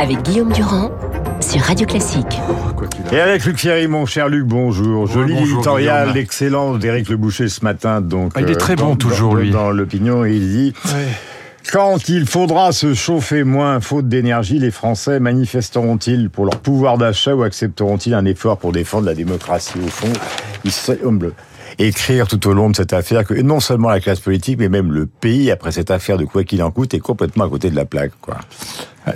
avec Guillaume Durand sur Radio Classique. Et avec Luc Ferry, mon cher Luc, bonjour. Joli bonjour, éditorial excellent d'Éric Le Boucher ce matin. Donc, Ah, il est euh, très dans- bon, toujours, dans- lui. Dans l'opinion, il dit Quand il faudra se chauffer moins faute d'énergie, les Français manifesteront-ils pour leur pouvoir d'achat ou accepteront-ils un effort pour défendre la démocratie? Au fond, il semble écrire tout au long de cette affaire que non seulement la classe politique, mais même le pays, après cette affaire de quoi qu'il en coûte, est complètement à côté de la plaque. Quoi.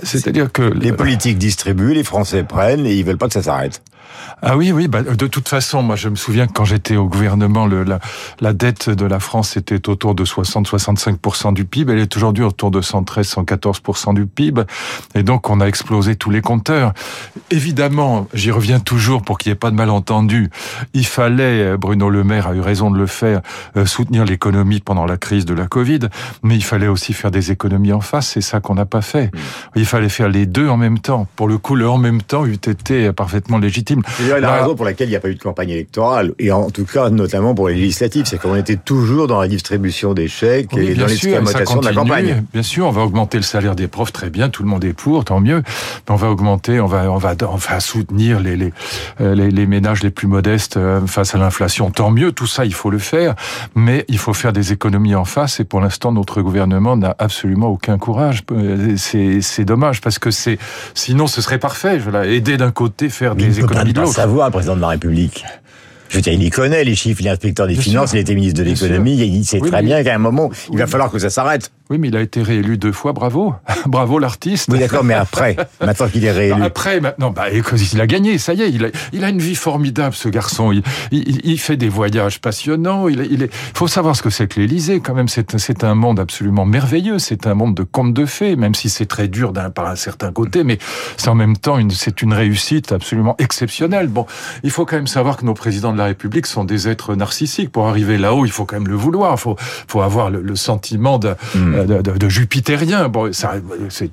C'est-à-dire que Les politiques distribuent, les Français prennent et ils veulent pas que ça s'arrête. Ah oui oui bah, de toute façon moi je me souviens que quand j'étais au gouvernement le, la, la dette de la France était autour de 60-65% du PIB. Elle est aujourd'hui autour de 113-114% du PIB. Et donc on a explosé tous les compteurs. Évidemment j'y reviens toujours pour qu'il n'y ait pas de malentendu. Il fallait euh, Bruno Le Maire a eu raison de le faire euh, soutenir l'économie pendant la crise de la Covid mais il fallait aussi faire des économies en face. C'est ça qu'on n'a pas fait. Il fallait faire les deux en même temps. Pour le coup le en même temps eût été parfaitement légitime C'est d'ailleurs la Là- raison pour laquelle il n'y a pas eu de campagne électorale, et en tout cas notamment pour les législatives, c'est qu'on était toujours dans la distribution des chèques Oui, et dans l'expérimentation de la campagne. Bien sûr, on va augmenter le salaire des profs, très bien, tout le monde est pour, tant mieux. Mais on va augmenter, on va, on va, on va soutenir les, les, euh, les, les ménages les plus modestes euh, face à l'inflation, tant mieux. Tout ça, il faut le faire, mais il faut faire des économies en face. Et pour l'instant, notre gouvernement n'a absolument aucun courage. Euh, C'est, c'est dommage parce que c'est, sinon, ce serait parfait. Voilà, aider d'un côté, faire Mais des économies ne de savoir, le président de la République. Je veux dire, il y connaît les chiffres, il est inspecteur des Bien finances, sûr. il était ministre de l'économie, il sait Oui, très bien qu'à un moment, il va falloir que ça s'arrête. Oui, mais il a été réélu deux fois, bravo. bravo l'artiste. Oui, d'accord, mais après, maintenant qu'il est réélu. Non, après, maintenant, bah, il a gagné, ça y est, il a, il a une vie formidable, ce garçon. Il, il, il fait des voyages passionnants. Il, il est, faut savoir ce que c'est que l'Élysée, quand même. C'est, un monde absolument merveilleux. C'est un monde de contes de fées, même si c'est très dur d'un, par un certain côté, mais c'est en même temps une, c'est une réussite absolument exceptionnelle. Bon, il faut quand même savoir que nos présidents de la République sont des êtres narcissiques. Pour arriver là-haut, il faut quand même le vouloir. Il faut, faut avoir le, le sentiment de, Hmm. de, de, de jupitérien. Bon, ça,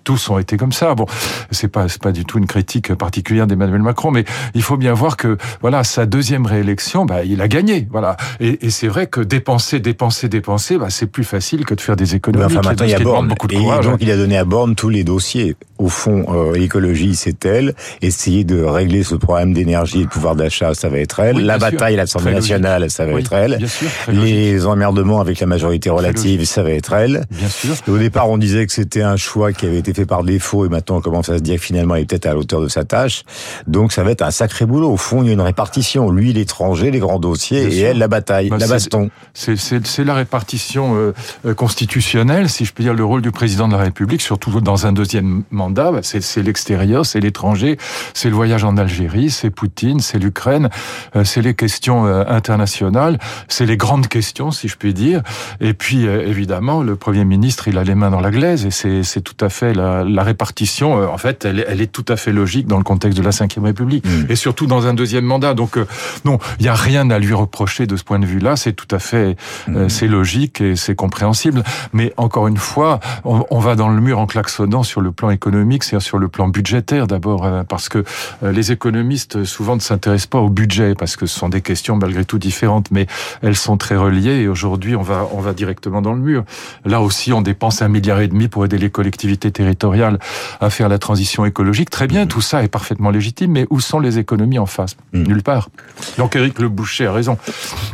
tous ont été comme ça. Bon, c'est pas, c'est pas du tout une critique particulière d'Emmanuel Macron, mais il faut bien voir que, voilà, sa deuxième réélection, bah, il a gagné. Voilà. Et, et c'est vrai que dépenser, dépenser, dépenser, bah, c'est plus facile que de faire des Mais économies. enfin, qui- maintenant, il y a Borne. beaucoup de Et courage. donc, il a donné à Borne tous les dossiers. Au fond, euh, l'écologie, c'est elle. Essayer de régler ce problème d'énergie et de pouvoir d'achat, ça va être elle. Oui, la bataille à l'Assemblée logique. nationale, ça va Oui, être elle. Bien sûr, logique. Les emmerdements avec la majorité relative, ça va être elle. Bien sûr. Et au départ, on disait que c'était un choix qui avait été fait par défaut, et maintenant on commence à se dire que finalement il est peut-être à la hauteur de sa tâche. Donc ça va être un sacré boulot. Au fond, il y a une répartition. Lui, l'étranger, les grands dossiers, Bien et sûr. elle, la bataille, Bah, la baston. C'est, la répartition euh, euh, constitutionnelle, si je peux dire, le rôle du président de la République, surtout dans un deuxième mandat, bah, c'est, c'est l'extérieur, c'est l'étranger, c'est le voyage en Algérie, c'est Poutine, c'est l'Ukraine, euh, c'est les questions euh, internationales, c'est les grandes questions, si je puis dire. Et puis, euh, évidemment, le Premier ministre, il a les mains dans la glaise, et c'est, tout à fait la, la répartition, euh, en fait, elle, est- elle est tout à fait logique dans le contexte de la Ve République, Mm. et surtout dans un deuxième mandat. Donc, euh, non, il n'y a rien à lui reprocher de ce point de vue-là, c'est tout à fait euh, c'est logique et c'est compréhensible. Mais encore une fois, on, on va dans le mur en klaxonnant sur le plan économique, c'est-à-dire sur le plan budgétaire d'abord, parce que les économistes souvent ne s'intéressent pas au budget, parce que ce sont des questions malgré tout différentes, mais elles sont très reliées. Et aujourd'hui, on va on va directement dans le mur. Là aussi, on dépense un milliard et demi pour aider les collectivités territoriales à faire la transition écologique. Très bien, tout ça est parfaitement légitime, mais où sont les économies en face? Mm. Nulle part. Donc Éric Le Boucher a raison.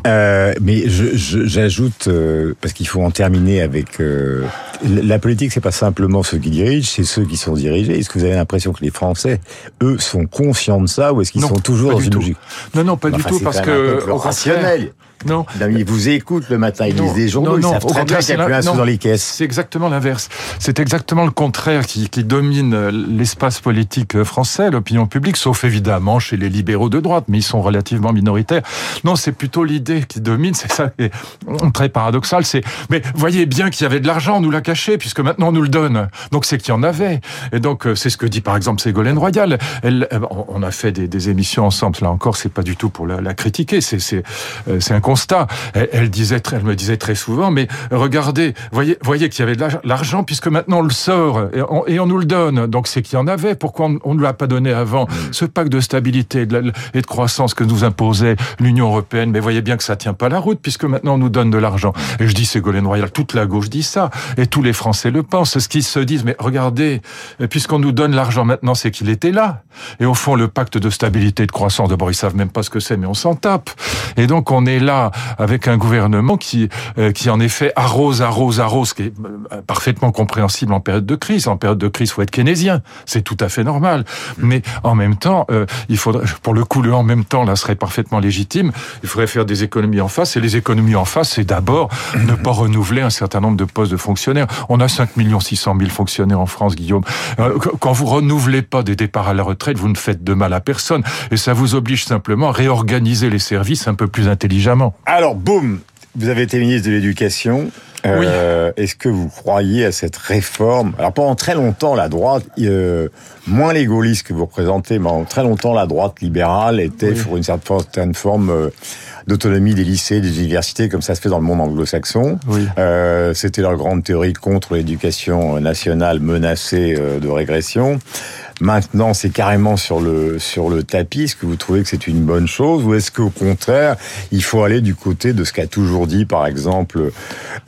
Euh, mais je- je- j'ajoute, euh, parce qu'il faut en terminer avec... euh, la politique, c'est pas simplement ceux qui dirigent, c'est ceux qui sont dirigés. Est-ce que vous avez l'impression que les Français, eux, sont conscients de ça, ou est-ce qu'ils sont toujours dans une logique? Non, non, pas du tout, parce que au rationnel. Non, Non, Ils vous écoutent le matin, ils lisent des journaux, non, ils savent très bien qu'il n'y a plus un sou dans les caisses. c'est exactement l'inverse. C'est exactement le contraire qui, qui domine euh, l'espace politique euh, français, l'opinion publique, sauf évidemment chez les libéraux de droite, mais ils sont relativement minoritaires. Non, c'est plutôt l'idée qui domine, c'est ça qui est très paradoxal. C'est, mais voyez bien qu'il y avait de l'argent, on nous l'a caché, puisque maintenant on nous le donne. Donc c'est qu'il y en avait. Et donc euh, c'est ce que dit par exemple Ségolène Royal. Elle, on a fait des, des émissions ensemble. Là encore, c'est pas du tout pour la, la critiquer. C'est, c'est, c'est un constat. Elle, disait, elle me disait très souvent, mais regardez, voyez, voyez qu'il y avait de l'argent puisque maintenant on le sort et on, nous le donne. Donc c'est qu'il y en avait. Pourquoi on ne l'a pas donné avant. Ce pacte de stabilité et de, croissance que nous imposait l'Union européenne, mais voyez bien que ça tient pas la route puisque maintenant on nous donne de l'argent. Et je dis Ségolène Royal, toute la gauche dit ça et tous les Français le pensent. Ce qu'ils se disent, mais regardez, puisqu'on nous donne l'argent maintenant, c'est qu'il était là. Et au fond, le pacte de stabilité et de croissance, d'abord ils savent même pas ce que c'est, mais on s'en tape. Et donc on est là avec un gouvernement qui, euh, qui en effet arrose, arrose, arrose, qui est euh, parfaitement compréhensible en période de crise. En période de crise, faut être keynésien, c'est tout à fait normal. Mais en même temps, euh, il faudrait, pour le coup, le en même temps là serait parfaitement légitime. Il faudrait faire des économies en face. Et les économies en face, c'est d'abord ne pas renouveler un certain nombre de postes de fonctionnaires. On a 5 600 000 fonctionnaires en France, Guillaume. Quand vous renouvelez pas des départs à la retraite, vous ne faites de mal à personne. Et ça vous oblige simplement à réorganiser les services un peu plus intelligemment. Alors, boum, vous avez été ministre de l'Éducation. Euh, Est-ce que vous croyez à cette réforme? Alors pendant très longtemps, la droite, euh, moins les gaullistes que vous représentez, mais pendant très longtemps, la droite libérale était pour une certaine forme euh, d'autonomie des lycées, des universités, comme ça se fait dans le monde anglo-saxon. Euh, C'était leur grande théorie contre l'éducation nationale menacée de régression. Maintenant, c'est carrément sur le sur le tapis. Est-ce que vous trouvez que c'est une bonne chose ou est-ce qu'au contraire, il faut aller du côté de ce qu'a toujours dit, par exemple,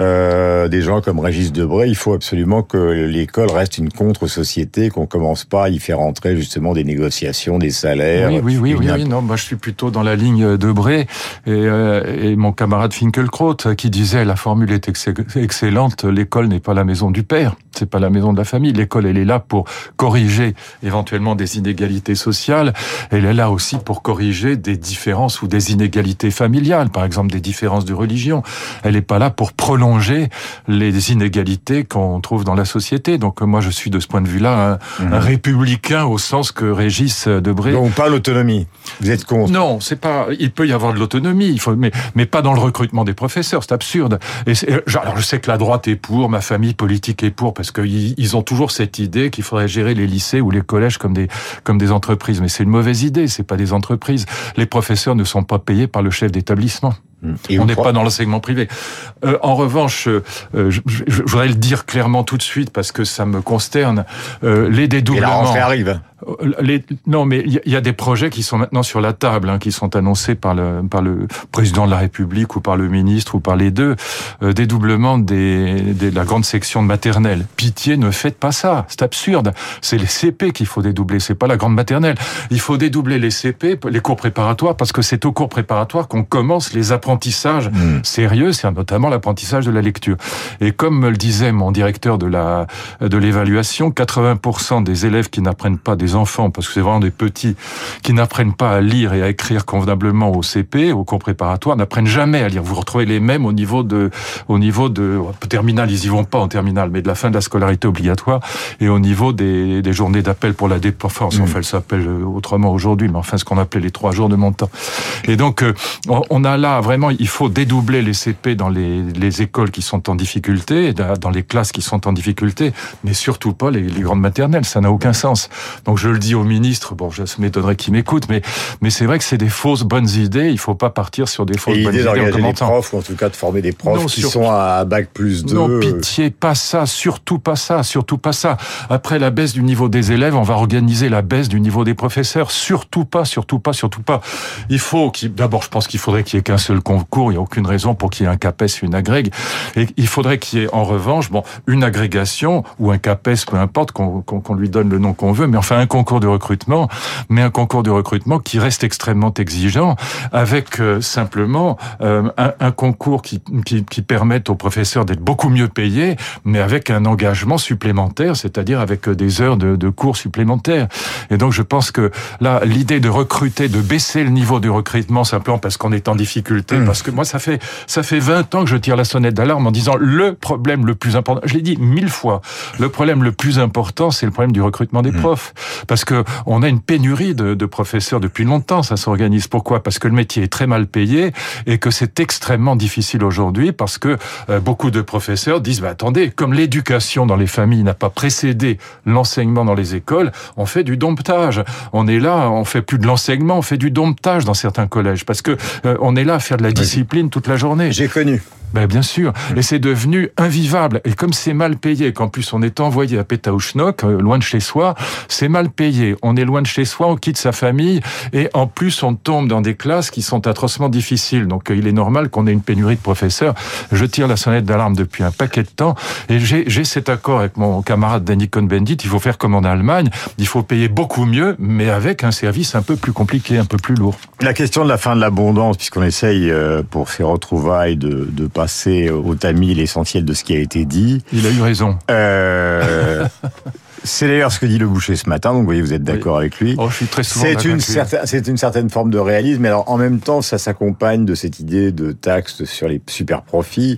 euh, des gens comme Régis Debray Il faut absolument que l'école reste une contre-société, qu'on commence pas à y faire entrer justement des négociations, des salaires. Oui, oui, oui, oui, Non, moi je suis plutôt dans la ligne Debray et, euh, et mon camarade Finkelkraut qui disait la formule est excellente. L'école n'est pas la maison du père, c'est pas la maison de la famille. L'école, elle est là pour corriger éventuellement des inégalités sociales. Elle est là aussi pour corriger des différences ou des inégalités familiales, par exemple des différences de religion. Elle n'est pas là pour prolonger les inégalités qu'on trouve dans la société. Donc moi, je suis de ce point de vue-là un, mhm. républicain au sens que Régis Debré. Donc pas l'autonomie. Vous êtes contre Non, c'est pas. Il peut y avoir de l'autonomie, il faut, mais mais pas dans le recrutement des professeurs. C'est absurde. Et alors je sais que la droite est pour, ma famille politique est pour, parce qu'ils ont toujours cette idée qu'il faudrait gérer les lycées ou les collèges comme des comme des entreprises. Mais c'est une mauvaise idée. C'est pas des entreprises. Les professeurs ne sont pas payés par le chef d'établissement. on n'est pas dans l'enseignement privé. Euh, en revanche, euh, je, voudrais le dire clairement tout de suite parce que ça me consterne. Euh, les dédoublements. Et la rentrée arrive. Les, non, mais il y, a des projets qui sont maintenant sur la table, hein, qui sont annoncés par le, par le président de la République ou par le ministre ou par les deux. Euh, dédoublement des, de la grande section de maternelle. Pitié, ne faites pas ça. C'est absurde. C'est les CP qu'il faut dédoubler. C'est pas la grande maternelle. Il faut dédoubler les CP, les cours préparatoires, parce que c'est au cours préparatoire qu'on commence les apprentissages mmh. sérieux, c'est notamment l'apprentissage de la lecture. Et comme me le disait mon directeur de la de l'évaluation, 80% des élèves qui n'apprennent pas des enfants, parce que c'est vraiment des petits qui n'apprennent pas à lire et à écrire convenablement au CP, au cours préparatoire, n'apprennent jamais à lire. Vous retrouvez les mêmes au niveau de, au niveau de terminal, ils y vont pas en terminale, mais de la fin de la scolarité obligatoire et au niveau des, des journées d'appel pour la dépense. Mmh. Enfin, elle s'appelle autrement aujourd'hui, mais enfin, ce qu'on appelait les trois jours de montant. Et donc, euh, on a là vraiment, il faut dédoubler les CP dans les, les écoles qui sont en difficulté, dans les classes qui sont en difficulté, mais surtout pas les, les grandes maternelles. Ça n'a aucun sens. Donc, je le dis au ministre, bon, je m'étonnerais qu'il m'écoute, mais, mais c'est vrai que c'est des fausses bonnes idées. Il faut pas partir sur des fausses bonnes idées en des profs, ou en tout cas de former des profs qui sont à bac plus 2. Non, pitié, pas ça, surtout pas ça, surtout pas ça. Après la baisse du niveau des élèves, on va organiser la baisse du niveau des professeurs. Surtout pas, surtout pas, surtout pas. Il faut qu'il, d'abord, je pense qu'il faudrait qu'il y ait qu'un seul concours. Il n'y a aucune raison pour qu'il y ait un CAPES, une agrég. Et il faudrait qu'il y ait, en revanche, bon, une agrégation ou un CAPES, peu importe, qu'on lui donne le nom qu'on veut, mais enfin un concours de recrutement, mais un concours de recrutement qui reste extrêmement exigeant, avec euh, simplement euh, un, un, concours qui, qui, qui permette aux professeurs d'être beaucoup mieux payés, mais avec un engagement supplémentaire, c'est-à-dire avec euh, des heures de, de, cours supplémentaires. Et donc je pense que là, l'idée de recruter, de baisser le niveau du recrutement simplement parce qu'on est en difficulté, mmh. parce que moi ça fait ça fait 20 ans que je tire la sonnette d'alarme en disant le problème le plus important, je l'ai dit mille fois, le problème le plus important, c'est le problème du recrutement des mmh. profs. Parce que on a une pénurie de, de professeurs depuis longtemps. Ça s'organise. Pourquoi? Parce que le métier est très mal payé et que c'est extrêmement difficile aujourd'hui parce que euh, beaucoup de professeurs disent bah, attendez, comme l'éducation dans les familles n'a pas précédé l'enseignement dans les écoles, on fait du domptage. On est là, on fait plus de l'enseignement, on fait du domptage dans certains collèges parce que euh, on est là à faire de la discipline toute la journée. J'ai connu. Ben bien sûr, et c'est devenu invivable. Et comme c'est mal payé, qu'en plus on est envoyé à Pétaouchnok, euh, loin de chez soi, c'est mal payé. On est loin de chez soi, on quitte sa famille, et en plus on tombe dans des classes qui sont atrocement difficiles. Donc euh, il est normal qu'on ait une pénurie de professeurs. Je tire la sonnette d'alarme depuis un paquet de temps, et j'ai cet accord avec mon camarade Danny Cohn-Bendit. Il faut faire comme en Allemagne, il faut payer beaucoup mieux, mais avec un service un peu plus compliqué, un peu plus lourd. La question de la fin de l'abondance, puisqu'on essaye euh, pour ces retrouvailles de, de passer au tamis l'essentiel de ce qui a été dit. Il a eu raison. Euh, C'est d'ailleurs ce que dit le boucher ce matin, donc vous voyez, vous êtes d'accord oui. avec lui. Oh, je suis très souvent C'est une, certaine, c'est une certaine forme de réalisme, mais alors en même temps, ça s'accompagne de cette idée de taxe sur les super profits.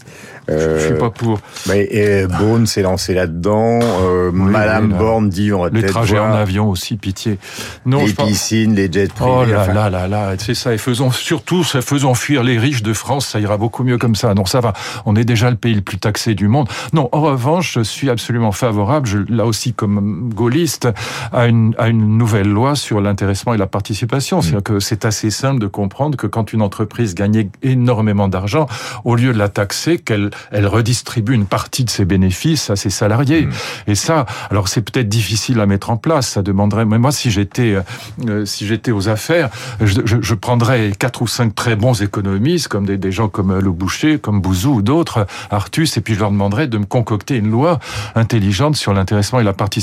Euh, je suis pas pour. Mais et Beaune s'est lancé là-dedans. Euh, oui, Madame oui, Borne dit on va Les trajets voir. en avion aussi, pitié. Non, les piscines, les jets privés. Oh là enfin... là là là, c'est ça. Et faisons surtout, faisons fuir les riches de France, ça ira beaucoup mieux comme ça. Non, ça va. On est déjà le pays le plus taxé du monde. Non, en revanche, je suis absolument favorable. Je, là aussi, comme gaulliste, à une, à une nouvelle loi sur l'intéressement et la participation. Mmh. C'est-à-dire que c'est assez simple de comprendre que quand une entreprise gagnait énormément d'argent, au lieu de la taxer, qu'elle elle redistribue une partie de ses bénéfices à ses salariés. Mmh. Et ça, alors c'est peut-être difficile à mettre en place. Ça demanderait. Mais moi, si j'étais, euh, si j'étais aux affaires, je, je, je, prendrais quatre ou cinq très bons économistes, comme des, des gens comme Le Boucher, comme Bouzou ou d'autres, Artus, et puis je leur demanderais de me concocter une loi intelligente sur l'intéressement et la participation.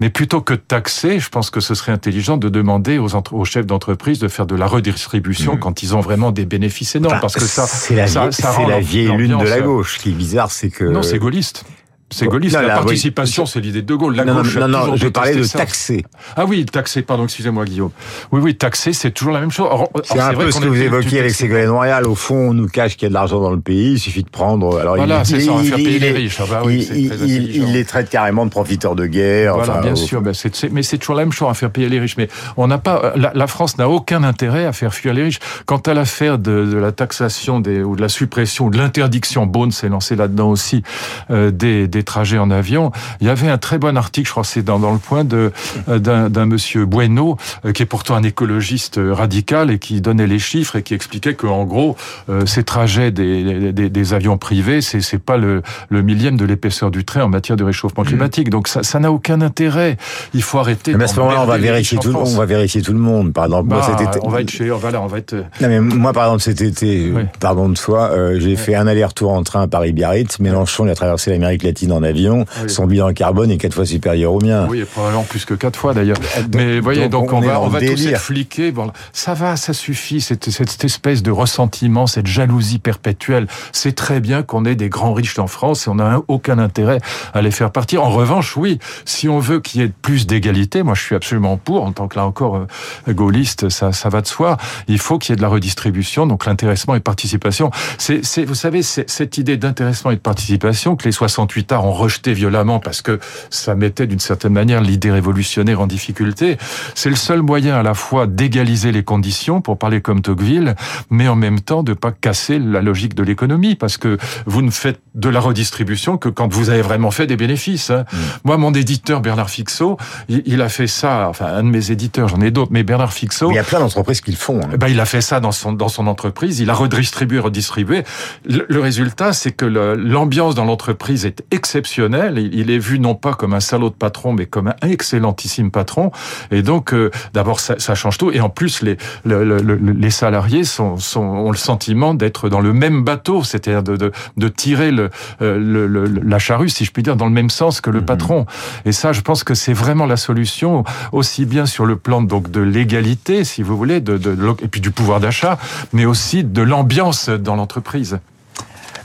Mais plutôt que de taxer, je pense que ce serait intelligent de demander aux, aux chefs d'entreprise de faire de la redistribution mmh. quand ils ont vraiment des bénéfices énormes, bah, parce que ça, c'est la, ça, ça la vieille lune de la gauche. Ce qui est bizarre, c'est que non, c'est gaulliste. C'est gaulliste. Non, la là, participation, oui. c'est l'idée de De Gaulle. La non, gauche non, non, je parlais de ça. taxer. Ah oui, taxer, pardon, excusez-moi, Guillaume. Oui, oui, taxer, c'est toujours la même chose. C'est un peu ce que vous évoquiez avec Ségolène Royal. Au fond, on nous cache qu'il y a de l'argent dans le pays, il suffit de prendre. Alors, voilà, c'est ça, on va faire payer les riches. Ah bah il, les traite carrément de profiteurs de guerre. Voilà, bien sûr, c'est, mais c'est toujours la même chose à faire payer les riches. Mais on n'a pas, la, la France n'a aucun intérêt à faire fuir les riches. Quant à l'affaire de, la taxation ou de la suppression ou de l'interdiction, Beaune s'est lancé là-dedans aussi, euh, des, des trajets en avion, il y avait un très bon article, je crois que c'est dans, dans le point de d'un, d'un monsieur Bueno, euh, qui est pourtant un écologiste radical et qui donnait les chiffres et qui expliquait que en gros euh, ces trajets des, des, des avions privés, c'est c'est pas le, le millième de l'épaisseur du trait en matière de réchauffement climatique. Donc ça ça n'a aucun intért. Il faut arrêter. Mais à ce moment-là, on va vérifier tout, on va vérifier tout le monde. Par exemple, bah, moi, cet été, on va être chez, on va là, on va être. Non mais moi, par exemple, cet été, oui. pardon de soi, euh, j'ai oui. fait un aller-retour en train à Paris-Biarritz. Mélenchon, il a traversé l'Amérique latine en avion. Oui. Son bilan carbone est quatre fois supérieur au mien. Oui, probablement plus que quatre fois d'ailleurs. Mais voyez, donc, donc on, on va, on va tous être fliqués. Bon, ça va, ça suffit. Cette, cette espèce de ressentiment, cette jalousie perpétuelle. C'est très bien qu'on ait des grands riches en France et on n'a aucun intérêt à les faire partir. En revanche, oui, si on veut qu'il y ait plus d'égalité, moi je suis absolument pour, en tant que là encore euh, gaulliste, ça, ça va de soi. Il faut qu'il y ait de la redistribution, donc l'intéressement et participation. C'est, vous savez, cette idée d'intéressement et de participation que les 68 arts ont rejeté violemment parce que ça mettait d'une certaine manière l'idée révolutionnaire en difficulté. C'est le seul moyen à la fois d'égaliser les conditions, pour parler comme Tocqueville, mais en même temps de pas casser la logique de l'économie, parce que vous ne faites de la redistribution que quand vous avez vraiment fait des bénéfices. Hein. Mmh. Moi, mon éditeur Bernard Fixot, il, a fait ça, enfin un de mes éditeurs, j'en ai d'autres, mais Bernard Fixot... Mais il y a plein d'entreprises qui le font. Hein. Ben, il a fait ça dans son, dans son entreprise, il a redistribué, redistribué. Le, le résultat, c'est que l'ambiance dans l'entreprise est exceptionnelle. Il, il est vu non pas comme un salaud de patron, mais comme un excellentissime patron. Et donc, euh, d'abord, ça, ça, change tout. Et en plus, les, le, le, les salariés sont, sont, ont le sentiment d'être dans le même bateau, c'est-à-dire de, de, de, tirer le, euh, la charrue, si je puis dire, dans le même sens que le mmh. patron. Et ça, je pense que c'est vraiment la solution, aussi bien sur le plan donc de l'égalité, si vous voulez, de, de, et puis du pouvoir d'achat, mais aussi de l'ambiance dans l'entreprise.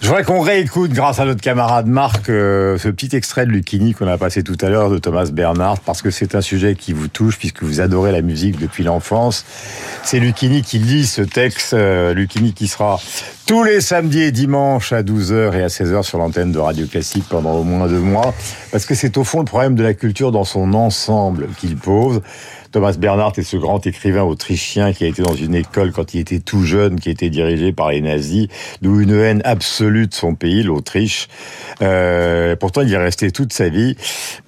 Je voudrais qu'on réécoute, grâce à notre camarade Marc, euh, ce petit extrait de Lucchini qu'on a passé tout à l'heure de Thomas Bernard, parce que c'est un sujet qui vous touche, puisque vous adorez la musique depuis l'enfance. C'est Lucchini qui lit ce texte, euh, Lucchini qui sera tous les samedis et dimanches à 12h et à 16h sur l'antenne de Radio Classique pendant au moins deux mois, parce que c'est au fond le problème de la culture dans son ensemble qu'il pose. Thomas Bernhardt est ce grand écrivain autrichien qui a été dans une école quand il était tout jeune, qui était dirigé par les nazis, d'où une haine absolue de son pays, l'Autriche. Euh, pourtant, il y est resté toute sa vie,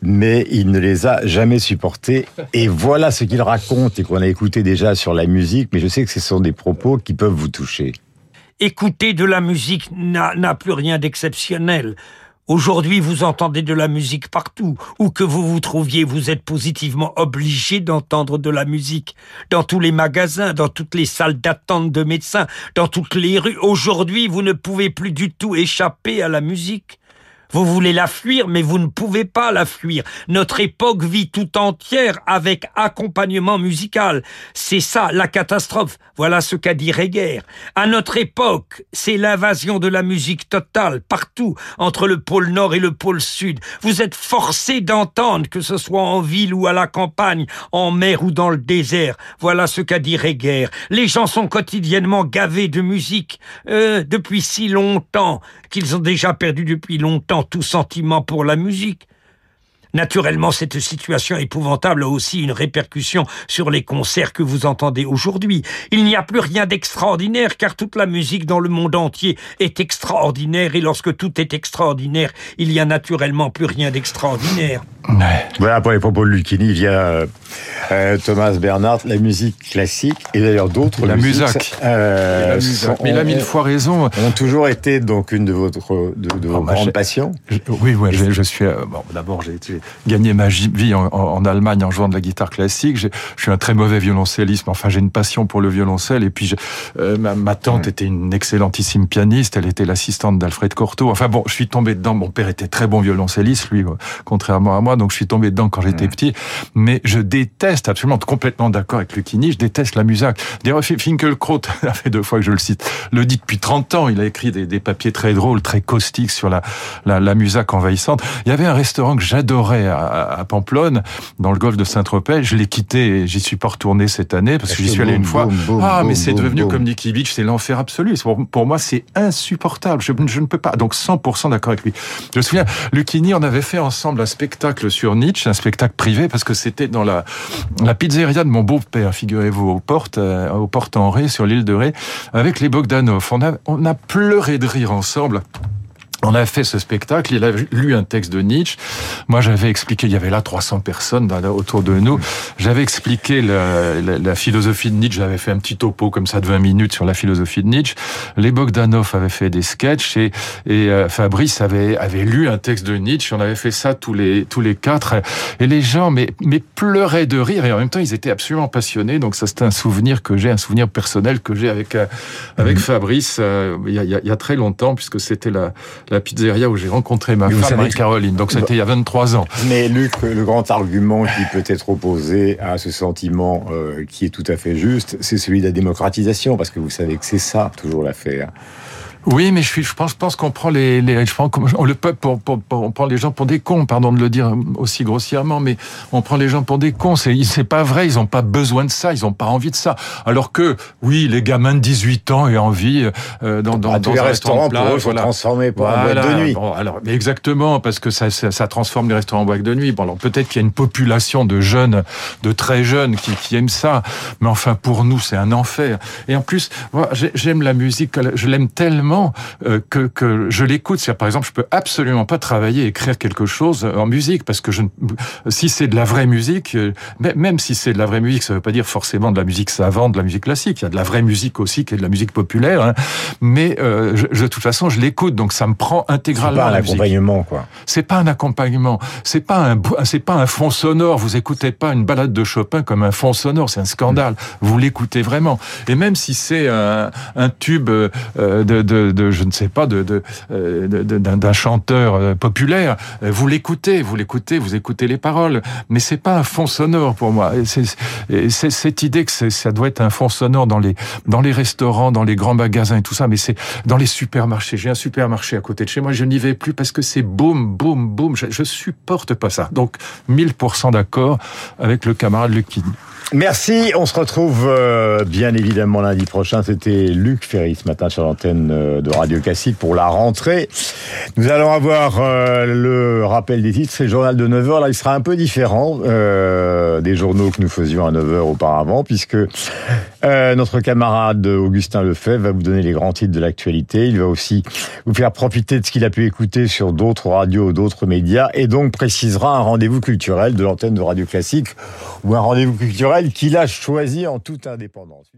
mais il ne les a jamais supportés. Et voilà ce qu'il raconte et qu'on a écouté déjà sur la musique, mais je sais que ce sont des propos qui peuvent vous toucher. Écouter de la musique n'a plus rien d'exceptionnel. Aujourd'hui, vous entendez de la musique partout. Où que vous vous trouviez, vous êtes positivement obligé d'entendre de la musique. Dans tous les magasins, dans toutes les salles d'attente de médecins, dans toutes les rues. Aujourd'hui, vous ne pouvez plus du tout échapper à la musique. Vous voulez la fuir, mais vous ne pouvez pas la fuir. Notre époque vit tout entière avec accompagnement musical. C'est ça, la catastrophe. Voilà ce qu'a dit Reger. À notre époque, c'est l'invasion de la musique totale, partout, entre le pôle nord et le pôle sud. Vous êtes forcés d'entendre, que ce soit en ville ou à la campagne, en mer ou dans le désert. Voilà ce qu'a dit Reger. Les gens sont quotidiennement gavés de musique, euh, depuis si longtemps, qu'ils ont déjà perdu depuis longtemps tout sentiment pour la musique. Naturellement, cette situation épouvantable a aussi une répercussion sur les concerts que vous entendez aujourd'hui. Il n'y a plus rien d'extraordinaire car toute la musique dans le monde entier est extraordinaire et lorsque tout est extraordinaire, il n'y a naturellement plus rien d'extraordinaire. Voilà pour les propos de Lucchini via euh, Thomas Bernhardt, la musique classique et d'ailleurs d'autres la musique. Euh, Mais il a mille fois raison. Ont toujours été donc une de, votre, de, vos grandes passions. oui, oui, je, suis. Euh, bon, d'abord, j'ai gagné ma vie en, Allemagne en jouant de la guitare classique. Je suis un très mauvais violoncelliste, mais enfin, j'ai une passion pour le violoncelle. Et puis, euh, ma, tante était une excellentissime pianiste. Elle était l'assistante d'Alfred Cortot. Enfin bon, je suis tombé dedans. Mon père était très bon violoncelliste, lui, contrairement à moi donc je suis tombé dedans quand j'étais petit. Mais je déteste absolument, complètement d'accord avec Lucchini, je déteste la musique. D'ailleurs, Finkelkraut, ça fait deux fois que je le cite, le dit depuis 30 ans. Il a écrit des, papiers très drôles, très caustiques sur la, la, la musique envahissante. Il y avait un restaurant que j'adorais à, Pamplonne, dans le golfe de Saint-Tropez. Je l'ai quitté et j'y suis pas retourné cette année parce que j'y suis allé une fois. ah, mais c'est devenu comme Nicky Beach, c'est l'enfer absolu. Pour, moi, c'est insupportable. Je, je, ne peux pas. Donc 100% d'accord avec lui. Je me souviens, Lucchini, on avait fait ensemble un spectacle sur Nietzsche, un spectacle privé, parce que c'était dans la, la pizzeria de mon beau-père, figurez-vous, aux portes, euh, aux portes en Ré, sur l'île de Ré, avec les Bogdanov. On a, on a pleuré de rire ensemble. On a fait ce spectacle, il a lu un texte de Nietzsche. Moi, j'avais expliqué, il y avait là 300 personnes autour de nous. J'avais expliqué la, la, philosophie de Nietzsche, j'avais fait un petit topo comme ça de 20 minutes sur la philosophie de Nietzsche. Les Bogdanov avaient fait des sketchs et, et euh, Fabrice avait, avait lu un texte de Nietzsche. On avait fait ça tous les, tous les quatre. Et les gens mais, mais pleuraient de rire et en même temps, ils étaient absolument passionnés. Donc ça, c'est un souvenir que j'ai, un souvenir personnel que j'ai avec, euh, avec mmh. Fabrice euh, il, y a, il y a très longtemps puisque c'était la la pizzeria où j'ai rencontré ma femme Marie-Caroline. Donc c'était il y a 23 ans. Mais Luc, le grand argument qui peut être opposé à ce sentiment euh, qui est tout à fait juste, c'est celui de la démocratisation, parce que vous savez que c'est ça toujours l'affaire. Oui, mais je, suis, je pense, pense qu'on prend les, les je prends le peuple, pour, pour, on prend les gens pour des cons, pardon de le dire aussi grossièrement, mais on prend les gens pour des cons. C'est, c'est pas vrai. Ils ont pas besoin de ça. Ils ont pas envie de ça. Alors que, oui, les gamins de 18 ans aient envie euh, dans, dans, ah, dans un restaurant pour eux, voilà. transformer pour un boîte de nuit. Bon, alors, exactement, parce que ça, ça, ça, transforme les restaurants en boîte de nuit. Bon, alors peut-être qu'il y a une population de jeunes, de très jeunes, qui, qui aiment ça. Mais enfin, pour nous, c'est un enfer. Et en plus, moi, j'aime la musique. Je l'aime tellement euh, que, que je l'écoute. C'est par exemple, je peux absolument pas travailler, écrire quelque chose en musique parce que je, si c'est de la vraie musique, euh, même si c'est de la vraie musique, ça veut pas dire forcément de la musique savante, de la musique classique. Il y a de la vraie musique aussi qui est de la musique populaire. Hein. Mais euh, je, de toute façon, je l'écoute, donc ça me prend intégralement. C'est pas un accompagnement, quoi. C'est pas un accompagnement. C'est pas un, c'est pas un fond sonore. Vous écoutez pas une balade de Chopin comme un fond sonore. C'est un scandale. Vous l'écoutez vraiment. Et même si c'est un, un tube de, de de, je ne sais pas, de, euh, d'un chanteur euh, populaire. Vous l'écoutez, vous l'écoutez, vous écoutez les paroles, mais c'est pas un fond sonore pour moi. C'est cette idée que ça doit être un fond sonore dans les dans les restaurants, dans les grands magasins et tout ça, mais c'est dans les supermarchés. J'ai un supermarché à côté de chez moi, je n'y vais plus parce que c'est boum, boum, boum. Je, je supporte pas ça. Donc 1000% d'accord avec le camarade Lucky. Merci, on se retrouve euh, bien évidemment lundi prochain. C'était Luc Ferry ce matin sur l'antenne euh, de Radio Classique pour la rentrée. Nous allons avoir euh, le rappel des titres, c'est le journal de 9h. Là, il sera un peu différent des journaux que nous faisions à 9h auparavant, puisque notre camarade Augustin Lefebvre va vous donner les grands titres de l'actualité. Il va aussi vous faire profiter de ce qu'il a pu écouter sur d'autres radios, d'autres médias, et donc précisera un rendez-vous culturel de l'antenne de Radio Classique, ou un rendez-vous culturel qu'il a choisi en toute indépendance.